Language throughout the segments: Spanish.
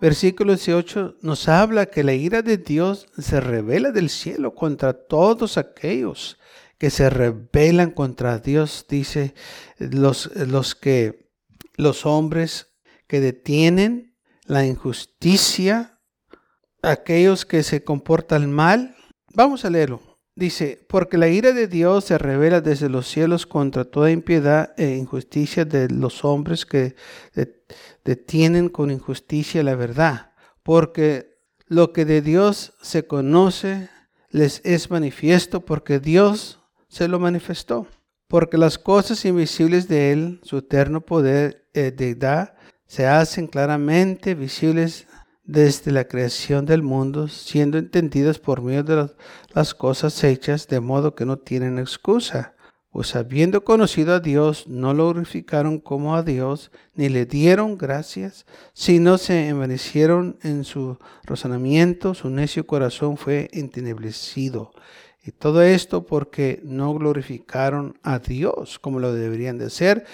versículo 18 nos habla que la ira de Dios se revela del cielo contra todos aquellos que se rebelan contra Dios, dice los, los que los hombres que detienen la injusticia, aquellos que se comportan mal. Vamos a leerlo. Dice, porque la ira de Dios se revela desde los cielos contra toda impiedad e injusticia de los hombres que detienen con injusticia la verdad, porque lo que de Dios se conoce les es manifiesto porque Dios se lo manifestó, porque las cosas invisibles de Él, su eterno poder y deidad, se hacen claramente visibles desde la creación del mundo, siendo entendidas por medio de las cosas hechas, de modo que no tienen excusa. Pues habiendo conocido a Dios, no lo glorificaron como a Dios, ni le dieron gracias, sino se envanecieron en su razonamiento, su necio corazón fue enteneblecido. Y todo esto porque no glorificaron a Dios como lo deberían de hacer,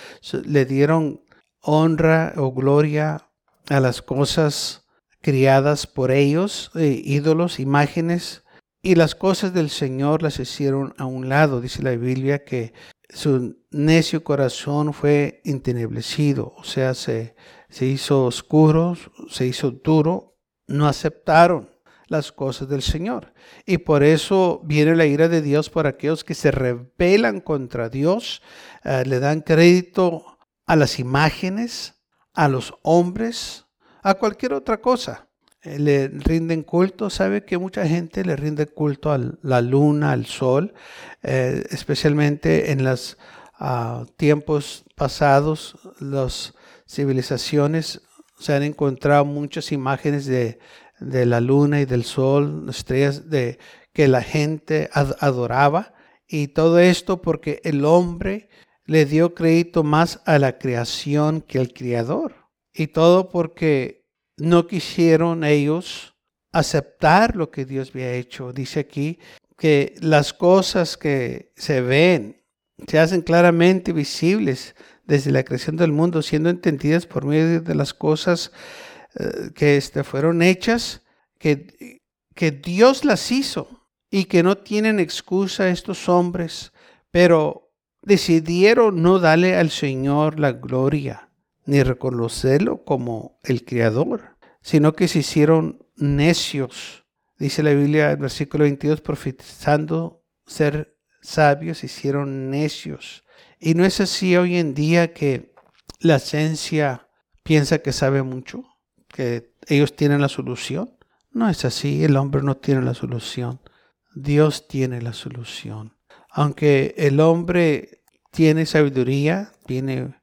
le dieron honra o gloria a las cosas criadas por ellos, eh, ídolos, imágenes, y las cosas del Señor las hicieron a un lado. Dice la Biblia que su necio corazón fue enteneblecido, o sea, se, se hizo oscuro, se hizo duro, no aceptaron las cosas del Señor. Y por eso viene la ira de Dios por aquellos que se rebelan contra Dios, eh, le dan crédito a las imágenes, a los hombres, a cualquier otra cosa. Eh, le rinden culto, sabe que mucha gente le rinde culto a la luna, al sol, eh, especialmente en los ah, tiempos pasados, las civilizaciones se han encontrado muchas imágenes de, de la luna y del sol, estrellas de que la gente adoraba y todo esto porque el hombre le dio crédito más a la creación que al creador. Y todo porque no quisieron ellos aceptar lo que Dios había hecho. Dice aquí que las cosas que se ven se hacen claramente visibles desde la creación del mundo, siendo entendidas por medio de las cosas eh, que este, fueron hechas, que, que Dios las hizo y que no tienen excusa estos hombres, pero decidieron no darle al Señor la gloria ni reconocerlo como el Creador, sino que se hicieron necios. Dice la Biblia en versículo 22, profetizando ser sabios, se hicieron necios. Y no es así hoy en día que la ciencia piensa que sabe mucho, que ellos tienen la solución. No es así, el hombre no tiene la solución. Dios tiene la solución. Aunque el hombre tiene sabiduría, tiene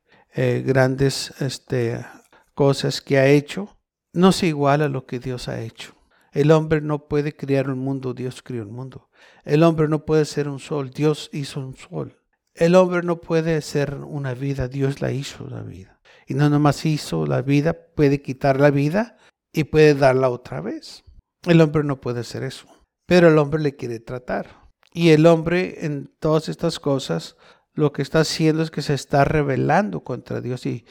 eh, grandes este, cosas que ha hecho, no se iguala a lo que Dios ha hecho. El hombre no puede crear un mundo, Dios creó un mundo. El hombre no puede ser un sol, Dios hizo un sol. El hombre no puede ser una vida, Dios la hizo la vida. Y no nomás hizo la vida, puede quitar la vida y puede darla otra vez. El hombre no puede hacer eso. Pero el hombre le quiere tratar. Y el hombre en todas estas cosas lo que está haciendo es que se está rebelando contra Dios y,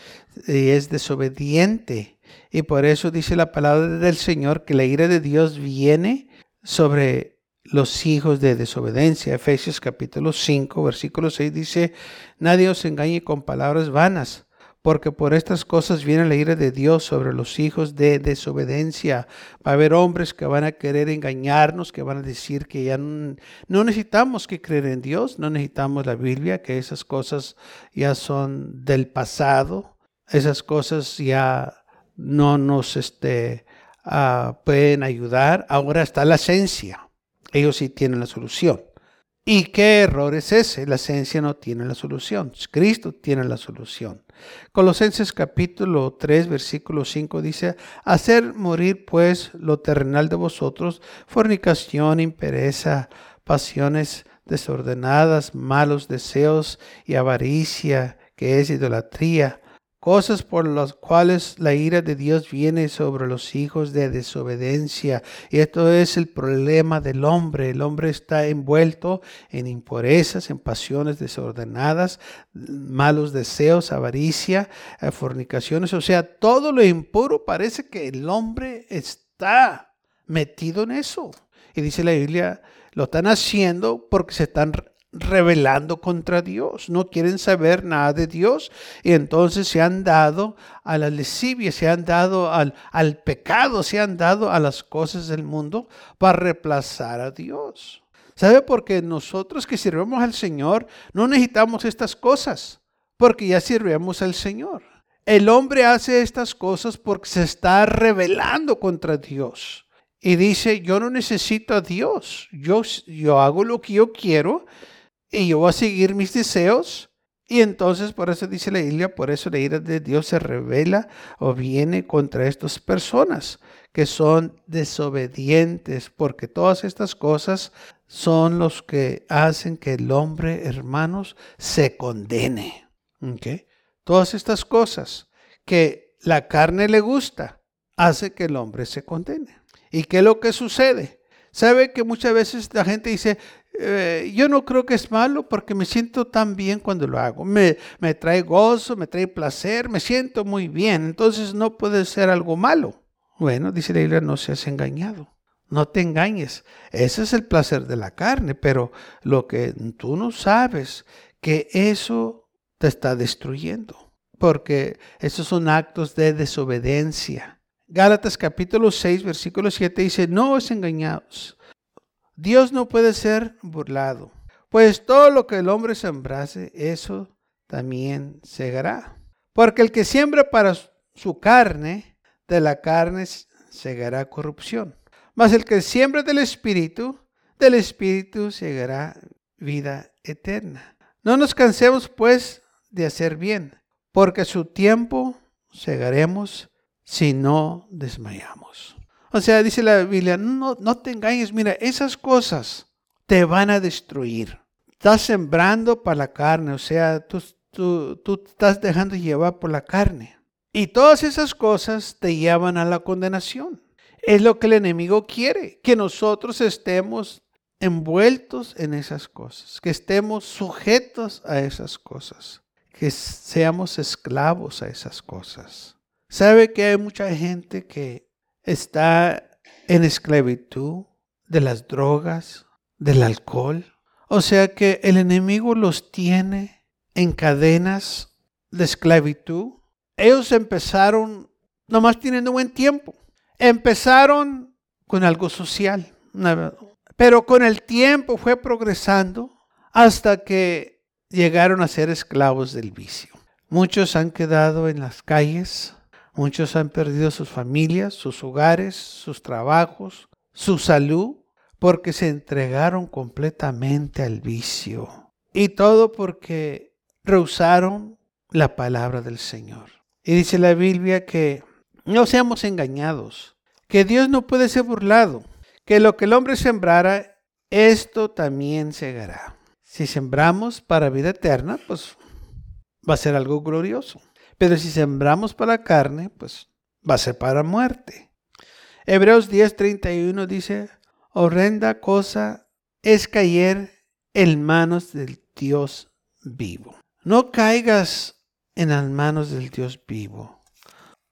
es desobediente. Y por eso dice la palabra del Señor que la ira de Dios viene sobre los hijos de desobediencia. Efesios capítulo 5, versículo 6 dice, nadie os engañe con palabras vanas porque por estas cosas viene la ira de Dios sobre los hijos de desobediencia. Va a haber hombres que van a querer engañarnos, que van a decir que ya no, necesitamos que creer en Dios, no necesitamos la Biblia, que esas cosas ya son del pasado, esas cosas ya no nos este, uh, pueden ayudar. Ahora está la esencia, ellos sí tienen la solución. ¿Y qué error es ese? La ciencia no tiene la solución. Cristo tiene la solución. Colosenses capítulo 3, versículo 5 dice, hacer morir pues lo terrenal de vosotros, fornicación, impereza, pasiones desordenadas, malos deseos y avaricia, que es idolatría cosas por las cuales la ira de Dios viene sobre los hijos de desobediencia. Y esto es el problema del hombre. El hombre está envuelto en impurezas, en pasiones desordenadas, malos deseos, avaricia, eh, fornicaciones. O sea, todo lo impuro parece que el hombre está metido en eso. Y dice la Biblia, lo están haciendo porque se están rebelando contra Dios, no quieren saber nada de Dios y entonces se han dado a la lesibia, se han dado al, al pecado, se han dado a las cosas del mundo para reemplazar a Dios. ¿Sabe? Porque nosotros que sirvemos al Señor no necesitamos estas cosas, porque ya sirvemos al Señor. El hombre hace estas cosas porque se está rebelando contra Dios. Y dice, yo no necesito a Dios, yo, yo hago lo que yo quiero y yo voy a seguir mis deseos. Y entonces por eso dice la Biblia, por eso la ira de Dios se revela o viene contra estas personas que son desobedientes, porque todas estas cosas son los que hacen que el hombre, hermanos, se condene. Todas estas cosas que la carne le gusta, hace que el hombre se condene. ¿Y qué es lo que sucede? ¿Sabe que muchas veces la gente dice, eh, yo no creo que es malo porque me siento tan bien cuando lo hago. Me, me trae gozo, me trae placer, me siento muy bien. Entonces no puede ser algo malo. Bueno, dice la Biblia, no seas engañado. No te engañes. Ese es el placer de la carne, pero lo que tú no sabes, que eso te está destruyendo, porque esos son actos de desobediencia. Gálatas capítulo 6, versículo 7 dice, no os engañados. Dios no puede ser burlado, pues todo lo que el hombre sembrase, eso también segará. Porque el que siembra para su carne, de la carne segará corrupción. Mas el que siembra del Espíritu, del Espíritu segará vida eterna. No nos cansemos pues de hacer bien, porque su tiempo segaremos si no desmayamos. O sea, dice la Biblia, no, no te engañes, mira, esas cosas te van a destruir. Estás sembrando para la carne, o sea, tú, tú, tú estás dejando llevar por la carne. Y todas esas cosas te llevan a la condenación. Es lo que el enemigo quiere, que nosotros estemos envueltos en esas cosas, que estemos sujetos a esas cosas, que seamos esclavos a esas cosas. ¿Sabe que hay mucha gente que está en esclavitud de las drogas, del alcohol. O sea que el enemigo los tiene en cadenas de esclavitud. Ellos empezaron, nomás teniendo buen tiempo, empezaron con algo social, pero con el tiempo fue progresando hasta que llegaron a ser esclavos del vicio. Muchos han quedado en las calles, Muchos han perdido sus familias, sus hogares, sus trabajos, su salud, porque se entregaron completamente al vicio. Y todo porque rehusaron la palabra del Señor. Y dice la Biblia que no seamos engañados, que Dios no puede ser burlado, que lo que el hombre sembrara, esto también segará. Si sembramos para vida eterna, pues va a ser algo glorioso. Pero si sembramos para la carne, pues va a ser para muerte. Hebreos 10:31 dice, horrenda cosa es caer en manos del Dios vivo. No caigas en las manos del Dios vivo.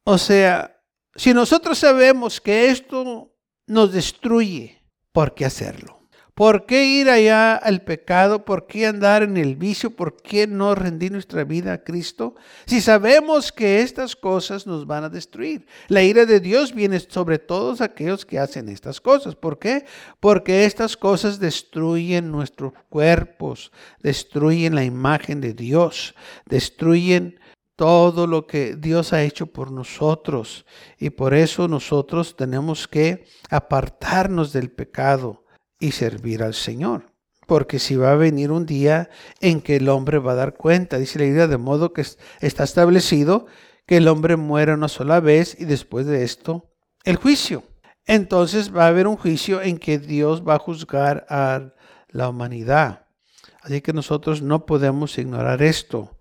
O sea, si nosotros sabemos que esto nos destruye, ¿por qué hacerlo? ¿Por qué ir allá al pecado? ¿Por qué andar en el vicio? ¿Por qué no rendir nuestra vida a Cristo? Si sabemos que estas cosas nos van a destruir. La ira de Dios viene sobre todos aquellos que hacen estas cosas. ¿Por qué? Porque estas cosas destruyen nuestros cuerpos, destruyen la imagen de Dios, destruyen todo lo que Dios ha hecho por nosotros. Y por eso nosotros tenemos que apartarnos del pecado y servir al Señor. porque si va a venir un día en que el hombre va a dar cuenta, dice la Biblia, de modo que está establecido que el hombre muera una sola vez y después de esto el juicio. Entonces va a haber un juicio en que Dios va a juzgar a la humanidad. Así que nosotros no podemos ignorar esto.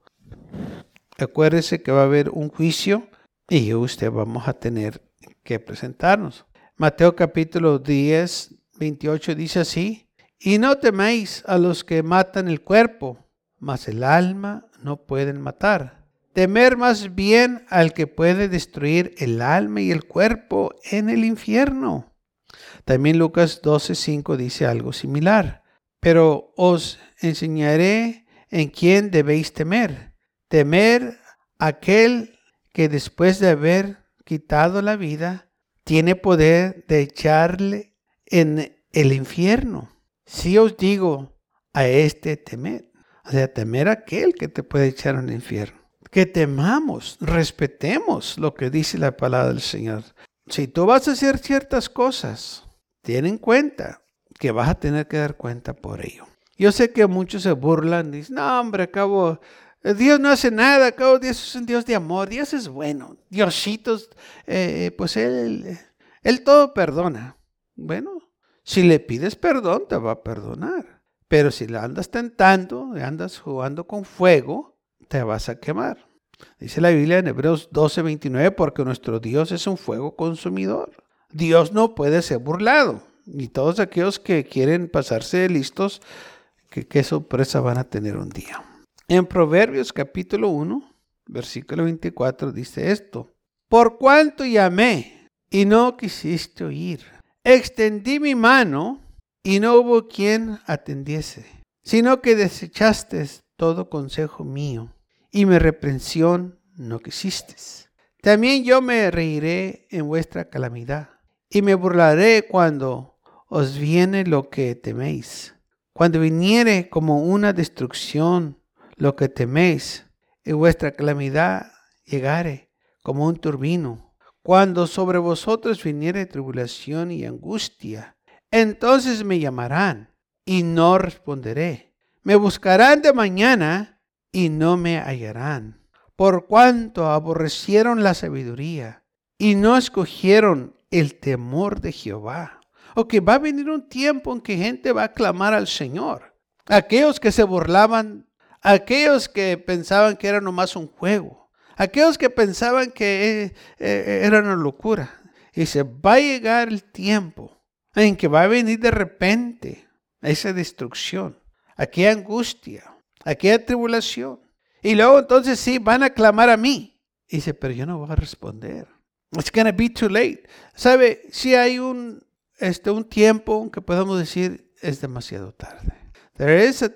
Acuérdese que va a haber un juicio y usted vamos a tener que presentarnos. Mateo capítulo 10, 28 dice así, y no temáis a los que matan el cuerpo, mas el alma no pueden matar. Temer más bien al que puede destruir el alma y el cuerpo en el infierno. También Lucas 12:5 dice algo similar. Pero os enseñaré en quién debéis temer. Temer aquel que después de haber quitado la vida, tiene poder de echarle en el infierno. Si os digo a este temer, o sea, temer aquel que te puede echar el infierno que temamos, respetemos lo que dice la palabra del Señor. Si tú vas a hacer ciertas cosas, ten en cuenta que vas a tener que dar cuenta por ello. Yo sé que muchos se burlan, dicen, no hombre, acabo, Dios no hace nada, acabo, Dios es un Dios de amor, Dios es bueno, Diositos, eh, pues él, él todo perdona. Bueno, si le pides perdón, te va a perdonar. Pero si le andas tentando, le andas jugando con fuego, te vas a quemar. Dice la Biblia en Hebreos 12:29, porque nuestro Dios es un fuego consumidor. Dios no puede ser burlado. Y todos aquellos que quieren pasarse listos, qué sorpresa van a tener un día. En Proverbios capítulo 1, versículo 24 dice esto. Por cuanto llamé y no quisiste oír, extendí mi mano y no hubo quien atendiese, sino que desechaste todo consejo mío y mi reprensión no quisiste. También yo me reiré en vuestra calamidad y me burlaré cuando os viene lo que teméis. Cuando viniere como una destrucción lo que teméis y vuestra calamidad llegare como un turbino. Cuando sobre vosotros viniere tribulación y angustia, entonces me llamarán y no responderé. Me buscarán de mañana y no me hallarán, por cuanto aborrecieron la sabiduría y no escogieron el temor de Jehová. O que va a venir un tiempo en que gente va a clamar al Señor. Aquellos que se burlaban, aquellos que pensaban que era nomás un juego, aquellos que pensaban que eh, eh, era una locura. Se va a llegar el tiempo en que va a venir de repente esa destrucción, aquella angustia, aquella tribulación. Y luego entonces sí, van a clamar a mí. Dice, pero yo no voy a responder. It's gonna be too late. ¿Sabe? Si hay un, este, un tiempo que podemos decir es demasiado tarde. There is a,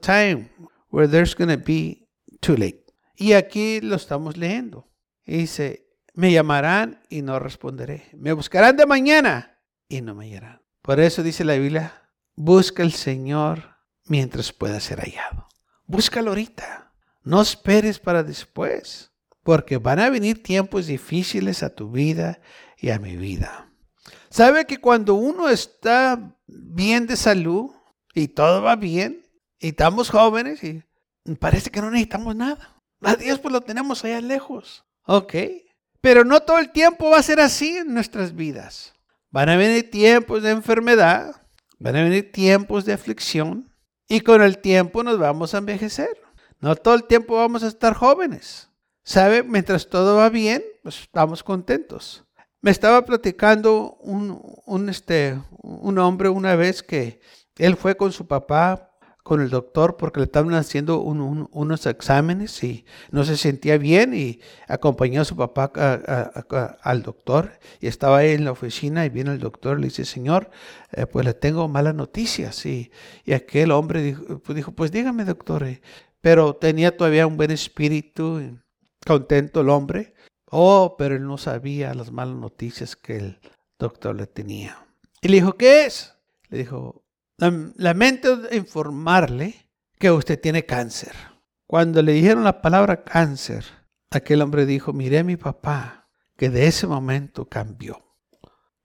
time where there's gonna be too late. Y aquí lo estamos leyendo. dice, me llamarán y no responderé. Me buscarán de mañana y no me hallarán. Por eso dice la Biblia, busca al Señor mientras pueda ser hallado. Búscalo ahorita. No esperes para después, porque van a venir tiempos difíciles a tu vida y a mi vida. ¿Sabe que cuando uno está bien de salud y todo va bien y estamos jóvenes y parece que no necesitamos nada? A Dios pues lo tenemos allá lejos. Ok. Pero no todo el tiempo va a ser así en nuestras vidas. Van a venir tiempos de enfermedad, van a venir tiempos de aflicción, y con el tiempo nos vamos a envejecer. No todo el tiempo vamos a estar jóvenes. ¿Sabe? Mientras todo va bien, pues estamos contentos. Me estaba platicando un, un, este, un hombre una vez que él fue con su papá con el doctor porque le estaban haciendo unos exámenes y no se sentía bien y acompañó a su papá al doctor y estaba ahí en la oficina y viene el doctor y le dice, señor, eh, pues le tengo malas noticias. Y, y aquel hombre dijo, pues, dijo, pues dígame doctor, eh". pero tenía todavía un buen espíritu, contento el hombre. Oh, pero él no sabía las malas noticias que el doctor le tenía. Y le dijo, ¿qué es? Le dijo, Lamento informarle que usted tiene cáncer. Cuando le dijeron la palabra cáncer, aquel hombre dijo, miré mi papá, que de ese momento cambió.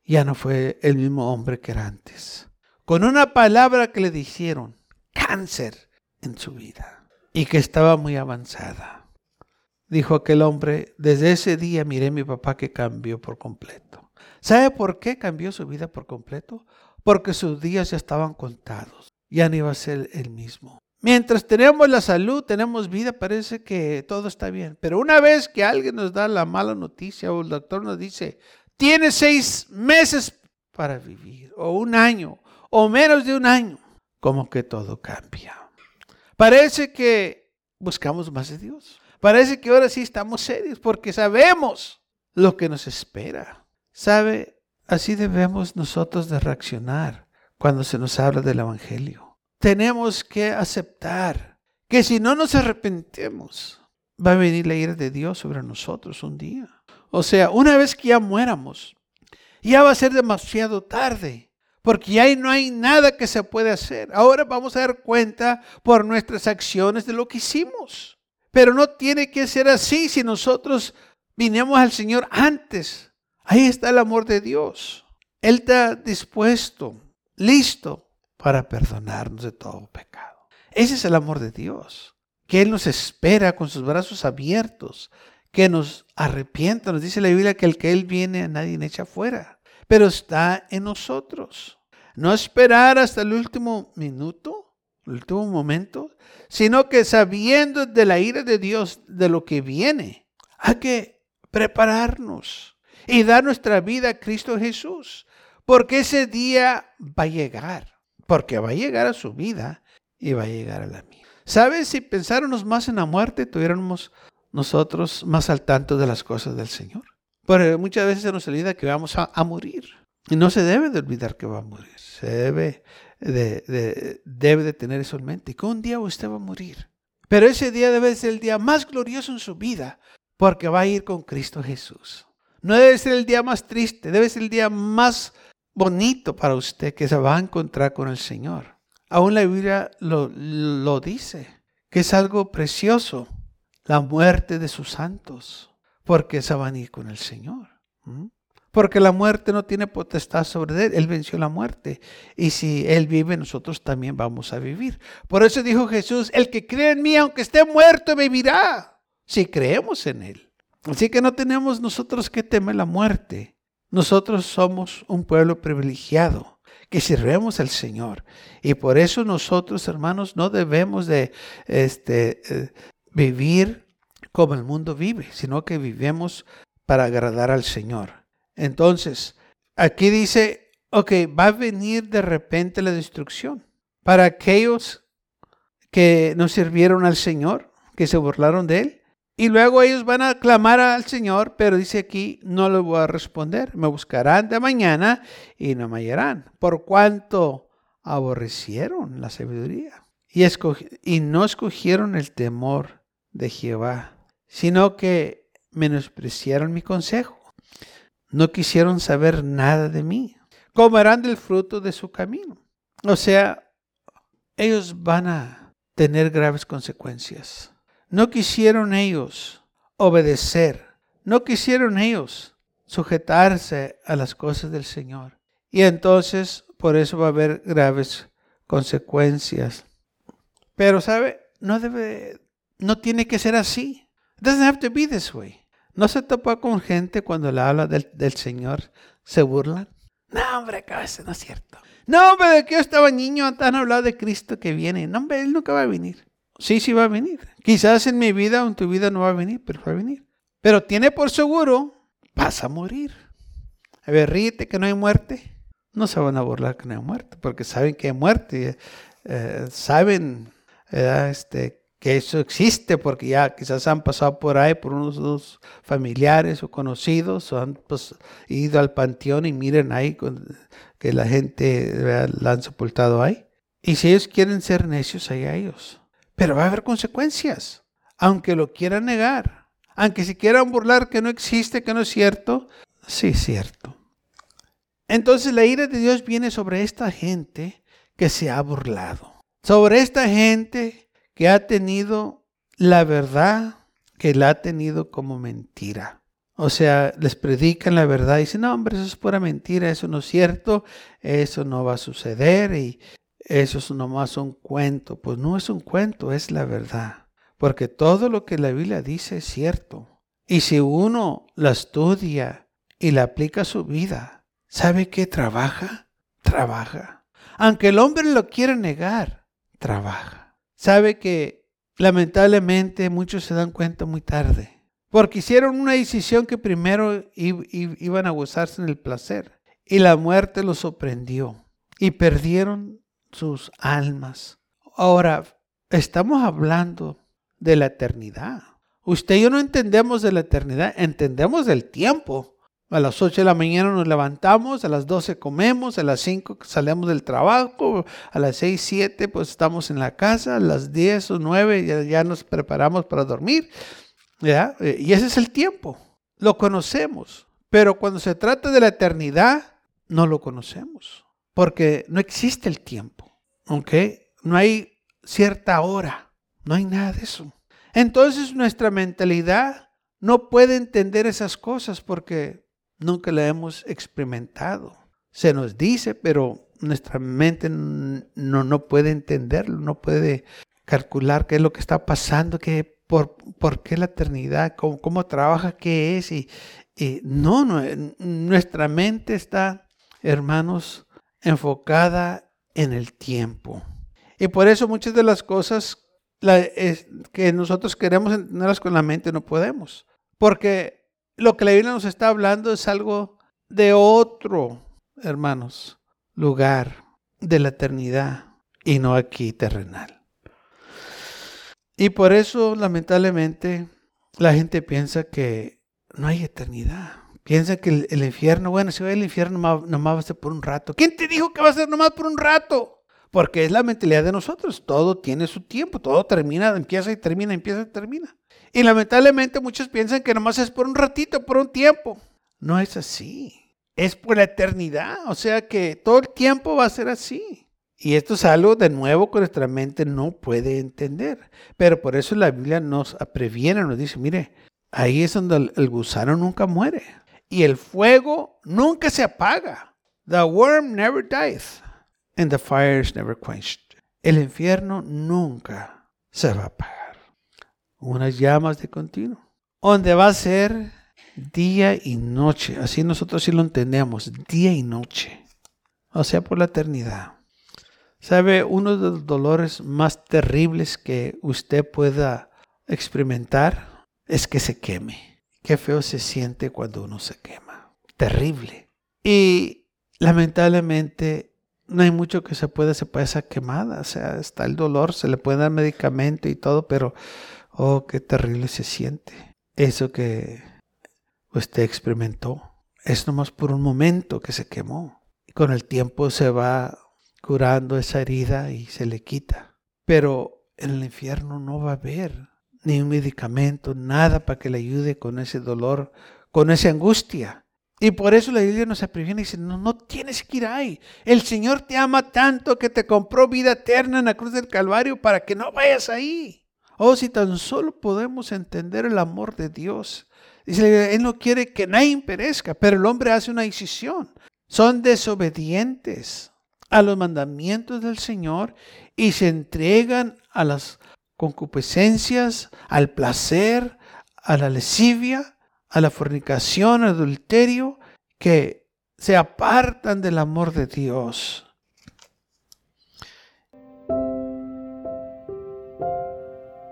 Ya no fue el mismo hombre que era antes. Con una palabra que le dijeron, cáncer en su vida y que estaba muy avanzada. Dijo aquel hombre, desde ese día miré mi papá que cambió por completo. ¿Sabe por qué cambió su vida por completo? Porque sus días ya estaban contados. Ya no iba a ser el mismo. Mientras tenemos la salud, tenemos vida, parece que todo está bien. Pero una vez que alguien nos da la mala noticia o el doctor nos dice, tiene seis meses para vivir, o un año, o menos de un año, como que todo cambia. Parece que buscamos más de Dios. Parece que ahora sí estamos serios porque sabemos lo que nos espera. ¿Sabe? Así debemos nosotros de reaccionar cuando se nos habla del Evangelio. Tenemos que aceptar que si no nos arrepentemos, va a venir la ira de Dios sobre nosotros un día. O sea, una vez que ya muéramos, ya va a ser demasiado tarde, porque ya no hay nada que se puede hacer. Ahora vamos a dar cuenta por nuestras acciones de lo que hicimos. Pero no tiene que ser así si nosotros vinimos al Señor antes. Ahí está el amor de Dios. Él está dispuesto, listo para perdonarnos de todo pecado. Ese es el amor de Dios, que Él nos espera con sus brazos abiertos, que nos arrepienta. Nos dice la Biblia que el que Él viene a nadie echa fuera, pero está en nosotros. No esperar hasta el último minuto, el último momento, sino que sabiendo de la ira de Dios, de lo que viene, hay que prepararnos y dar nuestra vida a Cristo Jesús, porque ese día va a llegar, porque va a llegar a su vida y va a llegar a la mía. ¿Sabes? Si pensáramos más en la muerte, tuviéramos nosotros más al tanto de las cosas del Señor. Porque muchas veces se nos olvida que vamos a, morir. Y no se debe de olvidar que va a morir. Se debe de, debe de tener eso en mente. Que un día usted va a morir. Pero ese día debe ser el día más glorioso en su vida. Porque va a ir con Cristo Jesús. No debe ser el día más triste. Debe ser el día más bonito para usted que se va a encontrar con el Señor. Aún la Biblia lo, lo dice. Que es algo precioso la muerte de sus santos, porque se van a ir con el Señor. Porque la muerte no tiene potestad sobre él. Él venció la muerte. Y si Él vive, nosotros también vamos a vivir. Por eso dijo Jesús, el que cree en mí, aunque esté muerto, vivirá. Si creemos en Él. Así que no tenemos nosotros que temer la muerte. Nosotros somos un pueblo privilegiado que sirvemos al Señor. Y por eso nosotros, hermanos, no debemos de este, eh, vivir como el mundo vive, sino que vivimos para agradar al Señor. Entonces, aquí dice, ok, va a venir de repente la destrucción. Para aquellos que no sirvieron al Señor, que se burlaron de Él, y luego ellos van a clamar al Señor, pero dice aquí, no le voy a responder, me buscarán de mañana y no me hallarán, por cuanto aborrecieron la sabiduría y, y no escogieron el temor de Jehová, sino que menospreciaron mi consejo. No quisieron saber nada de mí. Comerán del fruto de su camino. O sea, ellos van a tener graves consecuencias. No quisieron ellos obedecer. No quisieron ellos sujetarse a las cosas del Señor. Y entonces por eso va a haber graves consecuencias. Pero, ¿sabe? No debe no tiene que ser así. It doesn't have to be this way. ¿No se topa con gente cuando le habla del, Señor? ¿Se burlan? No, hombre, cabeza, no es cierto. No, hombre, de que yo estaba niño, han hablado de Cristo que viene. No, hombre, Él nunca va a venir. Sí, sí va a venir. Quizás en mi vida o en tu vida no va a venir, pero va a venir. Pero tiene por seguro, vas a morir. A ver, ríete que no hay muerte. No se van a burlar que no hay muerte, porque saben que hay muerte. Eh, saben este, que eso existe porque ya quizás han pasado por ahí por unos dos familiares o conocidos o han pues, ido al panteón y miren ahí que la gente la han sepultado ahí. Y si ellos quieren ser necios, ahí a ellos. Pero va a haber consecuencias, aunque lo quieran negar, aunque se quieran burlar que no existe, que no es cierto, sí es cierto. Entonces la ira de Dios viene sobre esta gente que se ha burlado, sobre esta gente que ha tenido la verdad que la ha tenido como mentira. O sea, les predican la verdad y dicen, no, hombre, eso es pura mentira, eso no es cierto, eso no va a suceder. Y eso es nomás un cuento. Pues no es un cuento, es la verdad. Porque todo lo que la Biblia dice es cierto. Y si uno la estudia y la aplica a su vida, ¿sabe qué trabaja? Trabaja. Aunque el hombre lo quiera negar, trabaja. ¿Sabe que lamentablemente muchos se dan cuenta muy tarde? Porque hicieron una decisión que primero iban a gozarse en el placer. Y la muerte los sorprendió. Y perdieron sus almas. Ahora, estamos hablando de la eternidad. Usted y yo no entendemos de la eternidad, entendemos del tiempo. A las 8 de la mañana nos levantamos, a las 12 comemos, a las 5 salimos del trabajo, a las 6, 7 pues estamos en la casa, a las 10 o 9 ya, ya nos preparamos para dormir. Eh, y ese es el tiempo. Lo conocemos. Pero cuando se trata de la eternidad, no lo conocemos. Porque no existe el tiempo. ¿Ok? No hay cierta hora. No hay nada de eso. Entonces nuestra mentalidad no puede entender esas cosas porque nunca la hemos experimentado. Se nos dice, pero nuestra mente no, no puede entenderlo, no puede calcular qué es lo que está pasando, qué por, por qué la eternidad, cómo, cómo trabaja, qué es. Y, no, no, nuestra mente está, hermanos, enfocada en el tiempo. Y por eso muchas de las cosas que nosotros queremos entenderlas con la mente no podemos. Porque lo que la Biblia nos está hablando es algo de otro, hermanos, lugar de la eternidad y no aquí terrenal. Y por eso, lamentablemente, la gente piensa que no hay eternidad. Piensa que el, infierno, bueno, si va al infierno nomás, va a ser por un rato. ¿Quién te dijo que va a ser nomás por un rato? Porque es la mentalidad de nosotros. Todo tiene su tiempo, todo termina, empieza y termina, empieza y termina. Y lamentablemente muchos piensan que nomás es por un ratito, por un tiempo. No es así. Es por la eternidad. O sea que todo el tiempo va a ser así. Y esto es algo de nuevo que nuestra mente no puede entender. Pero por eso la Biblia nos previene, nos dice, mire, ahí es donde el, gusano nunca muere. Y el fuego nunca se apaga. The worm never dies. And the fire is never quenched. El infierno nunca se va a apagar. Unas llamas de continuo. Donde va a ser día y noche. Así nosotros sí lo entendemos. Día y noche. O sea, por la eternidad. ¿Sabe? Uno de los dolores más terribles que usted pueda experimentar es que se queme. Qué feo se siente cuando uno se quema. Terrible. Y lamentablemente no hay mucho que se pueda hacer para esa quemada. O sea, está el dolor, se le puede dar medicamento y todo, pero oh, qué terrible se siente. Eso que usted experimentó es nomás por un momento que se quemó. Y con el tiempo se va curando esa herida y se le quita. Pero en el infierno no va a haber ni un medicamento, nada para que le ayude con ese dolor, con esa angustia. Y por eso la Biblia nos previene y dice, no, no tienes que ir ahí. El Señor te ama tanto que te compró vida eterna en la cruz del Calvario para que no vayas ahí. Oh, si tan solo podemos entender el amor de Dios. Dice, Él no quiere que nadie perezca, pero el hombre hace una decisión. Son desobedientes a los mandamientos del Señor y se entregan a las concupiscencias, al placer, a la lesivia, a la fornicación, al adulterio, que se apartan del amor de Dios.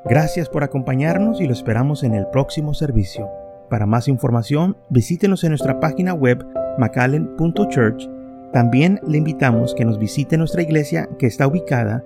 Gracias por acompañarnos y lo esperamos en el próximo servicio. Para más información, visítenos en nuestra página web macallen.church también le invitamos que nos visite nuestra iglesia que está ubicada